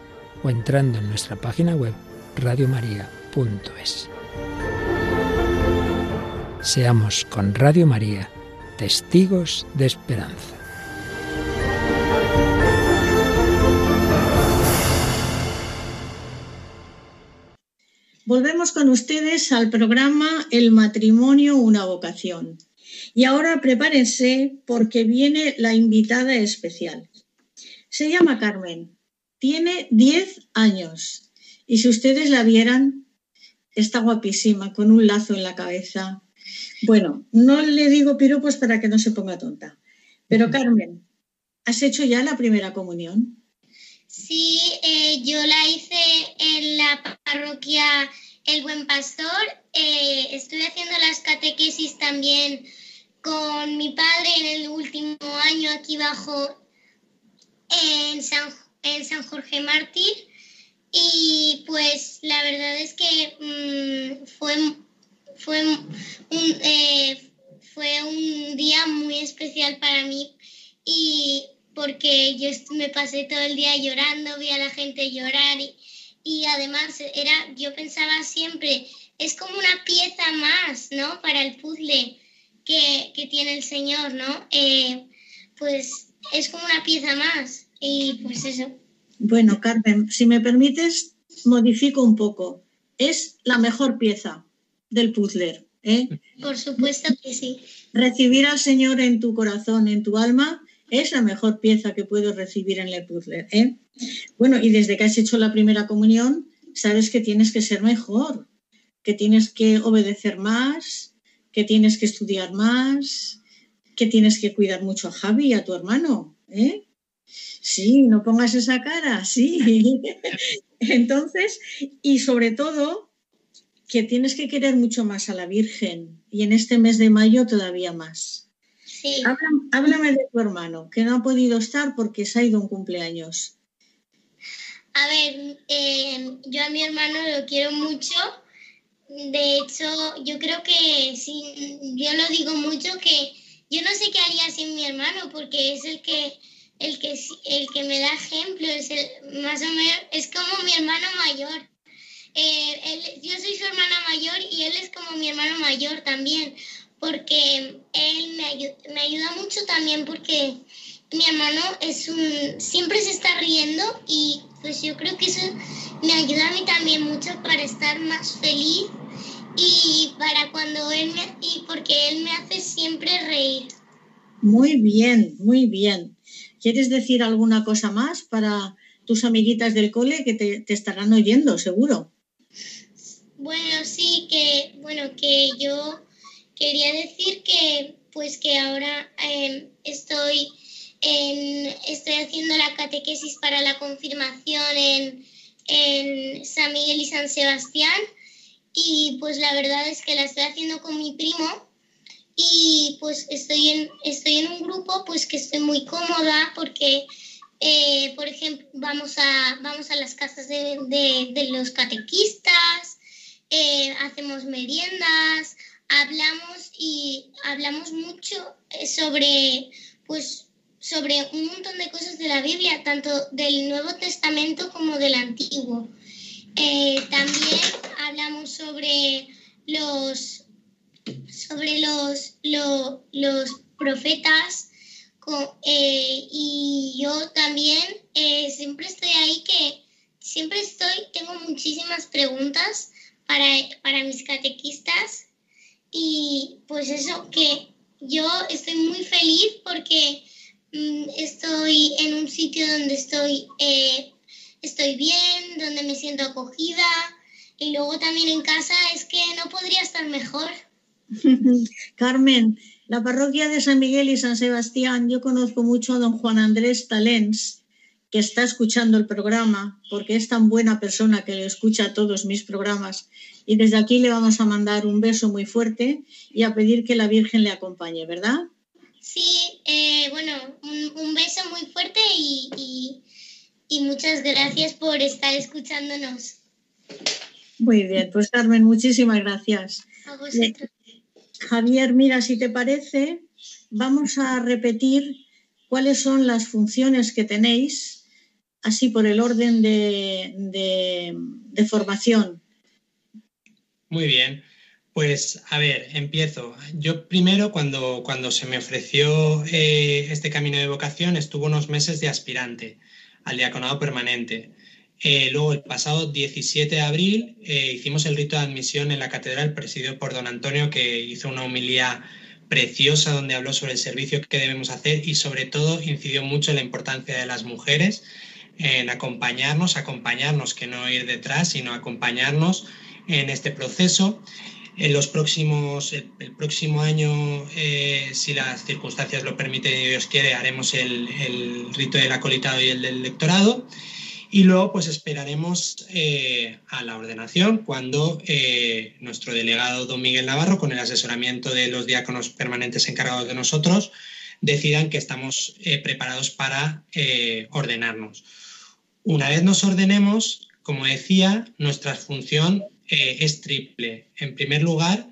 Speaker 6: o entrando en nuestra página web radiomaria.es. Seamos con Radio María testigos de esperanza.
Speaker 1: Volvemos con ustedes al programa El matrimonio, una vocación. Y ahora prepárense porque viene la invitada especial. Se llama Carmen, tiene 10 años y si ustedes la vieran, está guapísima, con un lazo en la cabeza. Bueno, no le digo piropos para que no se ponga tonta. Pero Carmen, ¿has hecho ya la primera comunión?
Speaker 7: Sí, eh, yo la hice en la parroquia El Buen Pastor. Eh, estoy haciendo las catequesis también con mi padre en el último año aquí bajo en San, en San Jorge Mártir y pues la verdad es que mm, fue, fue, un, eh, fue un día muy especial para mí y porque yo me pasé todo el día llorando, vi a la gente llorar y, y además era, yo pensaba siempre, es como una pieza más, ¿no? Para el puzzle que, que tiene el Señor, ¿no? Eh, pues es como una pieza más y pues eso.
Speaker 1: Bueno, Carmen, si me permites, modifico un poco. Es la mejor pieza del puzzle. ¿eh?
Speaker 7: Por supuesto que sí.
Speaker 1: Recibir al Señor en tu corazón, en tu alma, es la mejor pieza que puedes recibir en el puzzle. ¿eh? Bueno, y desde que has hecho la primera comunión, sabes que tienes que ser mejor, que tienes que obedecer más, que tienes que estudiar más, que tienes que cuidar mucho a Javi y a tu hermano. ¿eh? Sí, no pongas esa cara, sí. Entonces, y sobre todo, que tienes que querer mucho más a la Virgen y en este mes de mayo todavía más.
Speaker 7: Sí.
Speaker 1: Háblame, de tu hermano, que no ha podido estar porque se ha ido un cumpleaños.
Speaker 7: A ver, eh, yo a mi hermano lo quiero mucho de hecho, yo creo que sí, yo lo digo mucho que yo no sé qué haría sin mi hermano porque es el que el que el que me da ejemplo, es el, más o menos es como mi hermano mayor. Eh, yo soy su hermana mayor y él es como mi hermano mayor también, porque él me, ayuda, me ayuda mucho también porque mi hermano es un siempre se está riendo y pues yo creo que eso me ayuda a mí también mucho para estar más feliz y para cuando él me, y porque él me hace siempre reír.
Speaker 1: Muy bien, muy bien. ¿Quieres decir alguna cosa más para tus amiguitas del cole que te, te estarán oyendo, seguro?
Speaker 7: Bueno, sí, que bueno, que yo quería decir que pues que ahora em, estoy en, estoy haciendo la catequesis para la confirmación en, en San Miguel y San Sebastián y pues la verdad es que la estoy haciendo con mi primo y pues estoy en, estoy en un grupo pues que estoy muy cómoda porque eh, por ejemplo vamos a, vamos a las casas de, los catequistas, eh, hacemos meriendas, hablamos y hablamos mucho eh, sobre, pues, sobre un montón de cosas de la Biblia, tanto del Nuevo Testamento como del Antiguo. También hablamos sobre los, sobre los, los profetas eh, y yo también siempre estoy ahí que siempre estoy, tengo muchísimas preguntas para, para mis catequistas y pues eso, que yo estoy muy feliz porque mm, estoy en un sitio donde estoy, eh, estoy bien, donde me siento acogida y luego también en casa es que no podría estar mejor.
Speaker 1: Carmen, la parroquia de San Miguel y San Sebastián, yo conozco mucho a don Juan Andrés Talens que está escuchando el programa, porque es tan buena persona que le escucha todos mis programas. Y desde aquí le vamos a mandar un beso muy fuerte y a pedir que la Virgen le acompañe, ¿verdad?
Speaker 7: Sí, eh, bueno, un, beso muy fuerte y, muchas gracias por estar escuchándonos.
Speaker 1: Muy bien, pues Carmen, muchísimas gracias.
Speaker 7: A vosotros.
Speaker 1: Javier, mira, si te parece, vamos a repetir cuáles son las funciones que tenéis así por el orden de, formación.
Speaker 2: Muy bien. Pues a ver, empiezo. Yo primero, cuando, cuando se me ofreció eh, este camino de vocación, estuve unos meses de aspirante al diaconado permanente. Eh, luego, el pasado 17 de abril, eh, hicimos el rito de admisión en la catedral, presidido por don Antonio, que hizo una homilía preciosa donde habló sobre el servicio que debemos hacer y sobre todo incidió mucho en la importancia de las mujeres en acompañarnos, acompañarnos, que no ir detrás, sino acompañarnos en este proceso. En los próximos, el, próximo año, eh, si las circunstancias lo permiten y Dios quiere, haremos el, rito del acolitado y el del lectorado. Y luego, pues esperaremos eh, a la ordenación cuando eh, nuestro delegado don Miguel Navarro, con el asesoramiento de los diáconos permanentes encargados de nosotros, decidan que estamos preparados para ordenarnos. Una vez nos ordenemos, como decía, nuestra función eh, es triple. En primer lugar,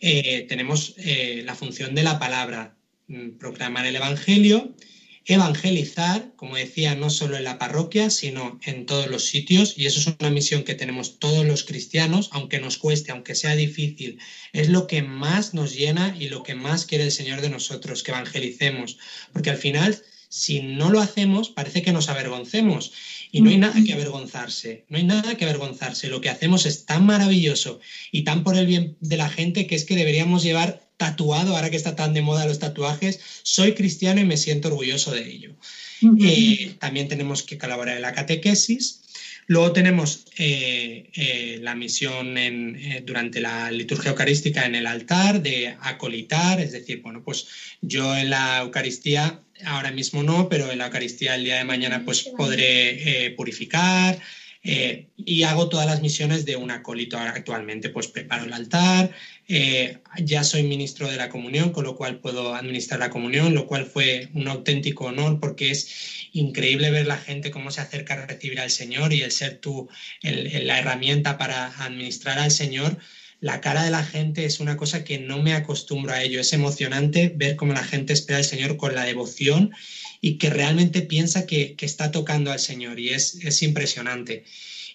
Speaker 2: eh, tenemos eh, la función de la palabra, mm, proclamar el Evangelio, evangelizar, como decía, no solo en la parroquia, sino en todos los sitios, y eso es una misión que tenemos todos los cristianos, aunque nos cueste, aunque sea difícil, es lo que más nos llena y lo que más quiere el Señor de nosotros, que evangelicemos, porque al final, si no lo hacemos, parece que nos avergoncemos y no hay nada que avergonzarse, no hay nada que avergonzarse. Lo que hacemos es tan maravilloso y tan por el bien de la gente que es que deberíamos llevar tatuado, ahora que está tan de moda los tatuajes, soy cristiano y me siento orgulloso de ello. Eh, también tenemos que colaborar en la catequesis. Luego tenemos eh, eh, la misión durante la liturgia eucarística en el altar de acolitar, es decir, bueno, pues yo en la Eucaristía ahora mismo no, pero en la Eucaristía el día de mañana pues podré eh, purificar eh, y hago todas las misiones de un acólito actualmente, pues preparo el altar, eh, ya soy ministro de la comunión, con lo cual puedo administrar la comunión, lo cual fue un auténtico honor porque es increíble ver la gente cómo se acerca a recibir al Señor y el ser tú la herramienta para administrar al Señor la cara de la gente es una cosa que no me acostumbro a ello. Es emocionante ver cómo la gente espera al Señor con la devoción y que realmente piensa que, está tocando al Señor y es, es, impresionante.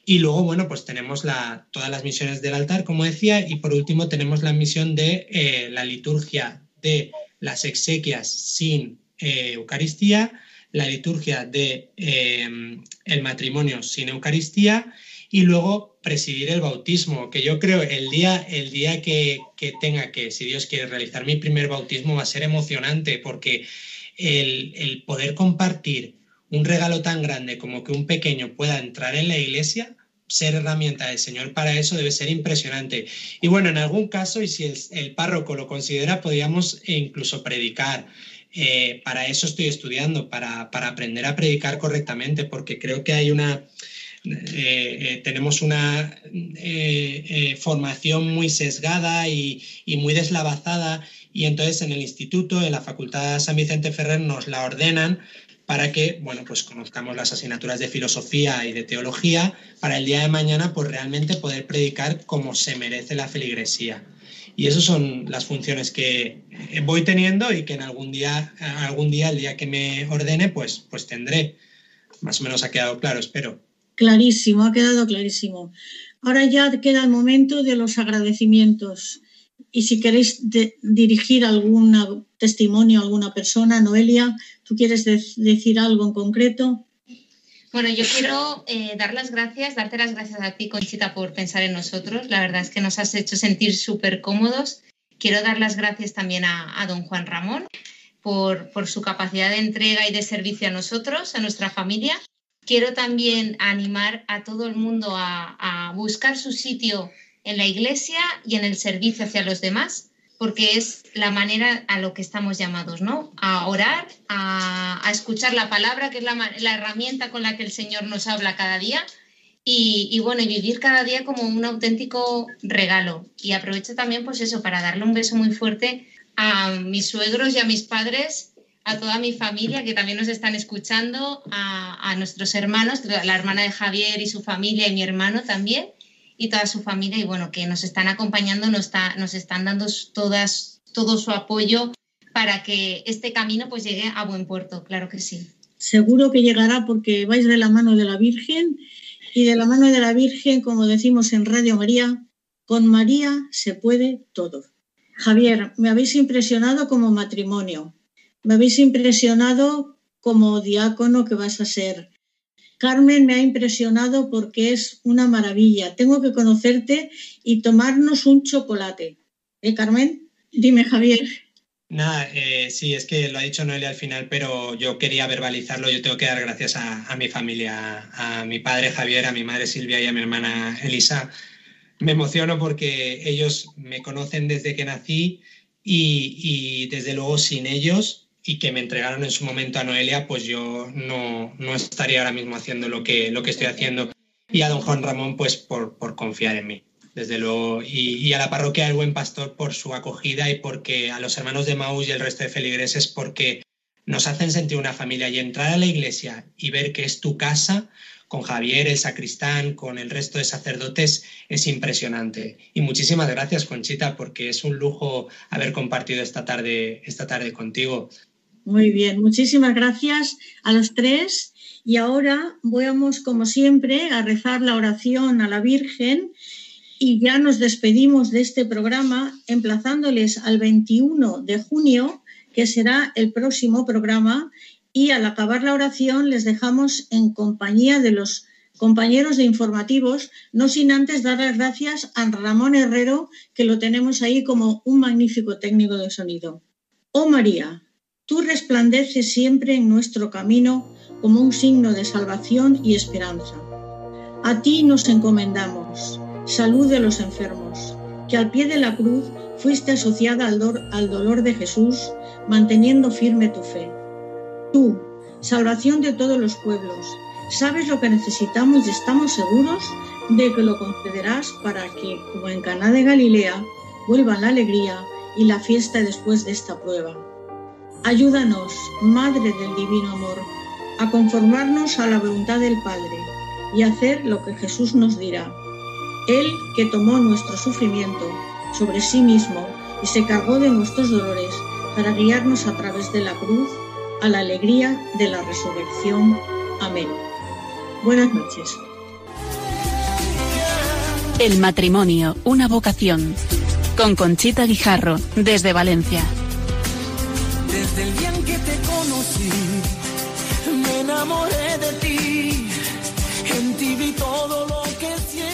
Speaker 2: Y luego, bueno, pues tenemos la, todas las misiones del altar, como decía, y por último tenemos la misión de eh, la liturgia de las exequias sin eh, Eucaristía, la liturgia de el matrimonio sin Eucaristía y luego presidir el bautismo, que yo creo el día, el día que, tenga que, si Dios quiere realizar mi primer bautismo, va a ser emocionante porque el, poder compartir un regalo tan grande como que un pequeño pueda entrar en la iglesia, ser herramienta del Señor para eso debe ser impresionante. Y bueno, en algún caso, y si el, párroco lo considera, podríamos incluso predicar. Eh, para eso estoy estudiando, para, para aprender a predicar correctamente, porque creo que hay una, eh, eh, tenemos una formación muy sesgada y, muy deslavazada y entonces en el instituto, en la Facultad San Vicente Ferrer, nos la ordenan para que, bueno, pues conozcamos las asignaturas de filosofía y de teología para el día de mañana, pues realmente poder predicar como se merece la feligresía. Y esas son las funciones que voy teniendo y que en algún día, algún día, el día que me ordene, pues, pues tendré. Más o menos ha quedado claro, espero.
Speaker 1: Clarísimo, ha quedado clarísimo. Ahora ya queda el momento de los agradecimientos. Y si queréis dirigir algún testimonio a alguna persona, Noelia, ¿tú quieres decir algo en concreto?
Speaker 3: Bueno, yo quiero eh, dar las gracias, darte las gracias a ti, Conchita, por pensar en nosotros. La verdad es que nos has hecho sentir súper cómodos. Quiero dar las gracias también a, don Juan Ramón por, su capacidad de entrega y de servicio a nosotros, a nuestra familia. Quiero también animar a todo el mundo a buscar su sitio en la iglesia y en el servicio hacia los demás porque es la manera a lo que estamos llamados, ¿no? A orar, a, escuchar la palabra, que es la, herramienta con la que el Señor nos habla cada día, y, bueno, y vivir cada día como un auténtico regalo. Y aprovecho también, pues eso, para darle un beso muy fuerte a mis suegros y a mis padres, a toda mi familia que también nos están escuchando, a, a nuestros hermanos, la hermana de Javier y su familia y mi hermano también y toda su familia y bueno, que nos están acompañando, nos, está, nos están dando todas, todo su apoyo para que este camino pues llegue a buen puerto, claro que sí.
Speaker 1: Seguro que llegará porque vais de la mano de la Virgen y de la mano de la Virgen, como decimos en Radio María, con María se puede todo. Javier, me habéis impresionado como matrimonio, me habéis impresionado como diácono que vas a ser, Carmen me ha impresionado porque es una maravilla. Tengo que conocerte y tomarnos un chocolate. ¿Eh, Carmen? Dime, Javier.
Speaker 2: Nada, eh, sí, es que lo ha dicho Noelia al final, pero yo quería verbalizarlo. Yo tengo que dar gracias a, mi familia, a mi padre Javier, a mi madre Silvia y a mi hermana Elisa. Me emociono porque ellos me conocen desde que nací y, y desde luego sin ellos y que me entregaron en su momento a Noelia, pues yo no, no estaría ahora mismo haciendo lo que, lo que estoy haciendo. Y a don Juan Ramón, pues por, por confiar en mí, desde luego. Y, y, a la parroquia del Buen Pastor por su acogida y porque a los hermanos de Maús y el resto de feligreses porque nos hacen sentir una familia y entrar a la iglesia y ver que es tu casa, con Javier, el sacristán, con el resto de sacerdotes, es impresionante. Y muchísimas gracias, Conchita, porque es un lujo haber compartido esta tarde, esta tarde contigo.
Speaker 1: Muy bien, muchísimas gracias a los tres. Y ahora vamos, como siempre, a rezar la oración a la Virgen y ya nos despedimos de este programa emplazándoles al 21 de junio, que será el próximo programa, y al acabar la oración les dejamos en compañía de los compañeros de informativos, no sin antes dar las gracias a Ramón Herrero, que lo tenemos ahí como un magnífico técnico de sonido. Oh María, Tú resplandeces siempre en nuestro camino como un signo de salvación y esperanza. A ti nos encomendamos, salud de los enfermos, que al pie de la cruz fuiste asociada al, dolor de Jesús, manteniendo firme tu fe. Tú, salvación de todos los pueblos, sabes lo que necesitamos y estamos seguros de que lo concederás para que, como en Caná de Galilea, vuelva la alegría y la fiesta después de esta prueba. Ayúdanos, Madre del Divino Amor, a conformarnos a la voluntad del Padre y hacer lo que Jesús nos dirá. Él que tomó nuestro sufrimiento sobre sí mismo y se cargó de nuestros dolores para guiarnos a través de la cruz a la alegría de la resurrección. Amén. Buenas noches.
Speaker 8: El matrimonio, una vocación. Con Conchita Guijarro, desde Valencia.
Speaker 5: Desde el día en que te conocí, me enamoré de ti. En ti vi todo lo que siempre